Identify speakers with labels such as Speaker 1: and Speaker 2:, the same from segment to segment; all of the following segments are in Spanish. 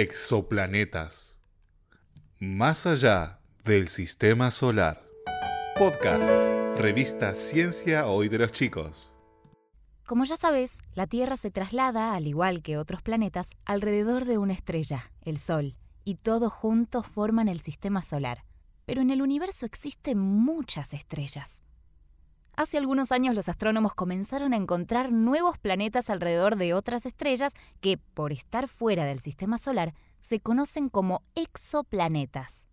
Speaker 1: Exoplanetas. Más allá del sistema solar. Podcast. Revista Ciencia Hoy de los Chicos.
Speaker 2: Como ya sabes, la Tierra se traslada, al igual que otros planetas, alrededor de una estrella, el Sol, y todos juntos forman el sistema solar. Pero en el universo existen muchas estrellas. Hace algunos años los astrónomos comenzaron a encontrar nuevos planetas alrededor de otras estrellas que, por estar fuera del sistema solar, se conocen como exoplanetas.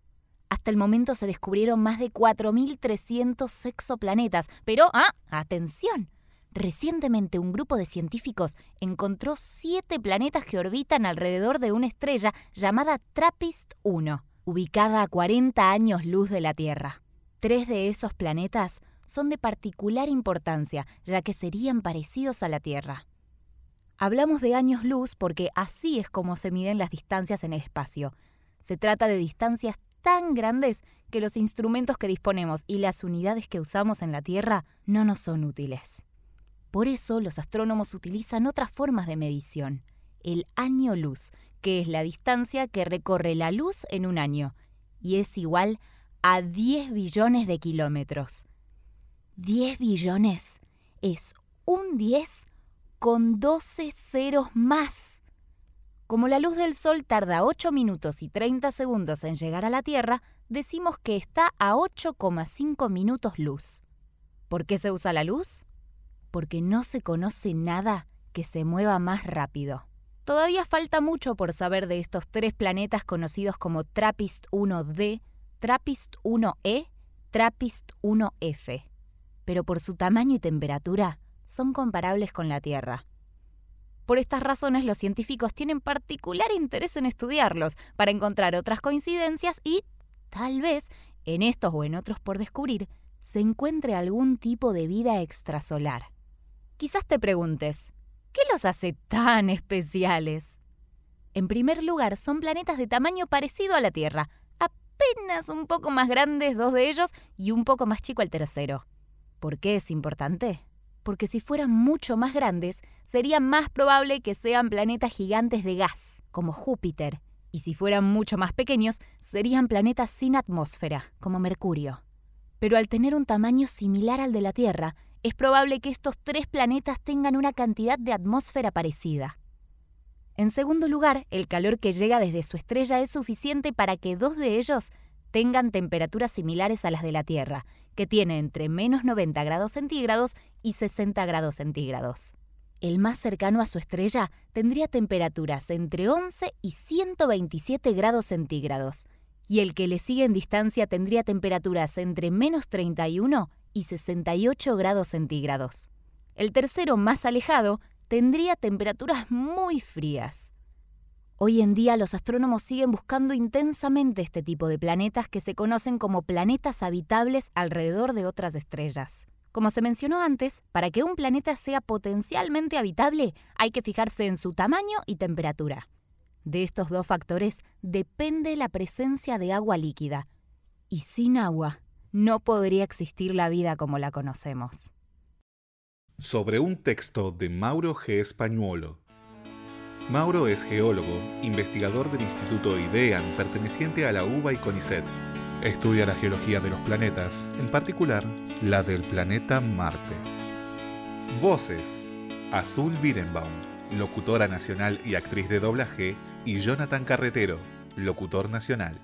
Speaker 2: Hasta el momento se descubrieron más de 4.300 exoplanetas, pero, ah, atención, Recientemente un grupo de científicos encontró siete planetas que orbitan alrededor de una estrella llamada TRAPPIST-1, ubicada a 40 años luz de la Tierra. Tres de esos planetas son de particular importancia, ya que serían parecidos a la Tierra. Hablamos de años luz porque así es como se miden las distancias en el espacio. Se trata de distancias tan grandes que los instrumentos que disponemos y las unidades que usamos en la Tierra no nos son útiles. Por eso los astrónomos utilizan otras formas de medición. El año luz, que es la distancia que recorre la luz en un año, y es igual a 10 billones de kilómetros. 10 billones es un 10 con 12 ceros más. Como la luz del Sol tarda 8 minutos y 30 segundos en llegar a la Tierra, decimos que está a 8,5 minutos luz. ¿Por qué se usa la luz? Porque no se conoce nada que se mueva más rápido. Todavía falta mucho por saber de estos tres planetas conocidos como TRAPPIST-1d, TRAPPIST-1e, TRAPPIST-1f pero por su tamaño y temperatura son comparables con la Tierra. Por estas razones los científicos tienen particular interés en estudiarlos para encontrar otras coincidencias y, tal vez, en estos o en otros por descubrir, se encuentre algún tipo de vida extrasolar. Quizás te preguntes, ¿qué los hace tan especiales? En primer lugar, son planetas de tamaño parecido a la Tierra, apenas un poco más grandes dos de ellos y un poco más chico el tercero. ¿Por qué es importante? Porque si fueran mucho más grandes, sería más probable que sean planetas gigantes de gas, como Júpiter, y si fueran mucho más pequeños, serían planetas sin atmósfera, como Mercurio. Pero al tener un tamaño similar al de la Tierra, es probable que estos tres planetas tengan una cantidad de atmósfera parecida. En segundo lugar, el calor que llega desde su estrella es suficiente para que dos de ellos tengan temperaturas similares a las de la Tierra, que tiene entre menos 90 grados centígrados y 60 grados centígrados. El más cercano a su estrella tendría temperaturas entre 11 y 127 grados centígrados, y el que le sigue en distancia tendría temperaturas entre menos 31 y 68 grados centígrados. El tercero más alejado tendría temperaturas muy frías, Hoy en día los astrónomos siguen buscando intensamente este tipo de planetas que se conocen como planetas habitables alrededor de otras estrellas. Como se mencionó antes, para que un planeta sea potencialmente habitable hay que fijarse en su tamaño y temperatura. De estos dos factores depende la presencia de agua líquida. Y sin agua no podría existir la vida como la conocemos.
Speaker 1: Sobre un texto de Mauro G. Españuolo Mauro es geólogo, investigador del Instituto IDEAN perteneciente a la UBA y CONICET. Estudia la geología de los planetas, en particular la del planeta Marte. Voces: Azul Birenbaum, locutora nacional y actriz de doblaje, y Jonathan Carretero, locutor nacional.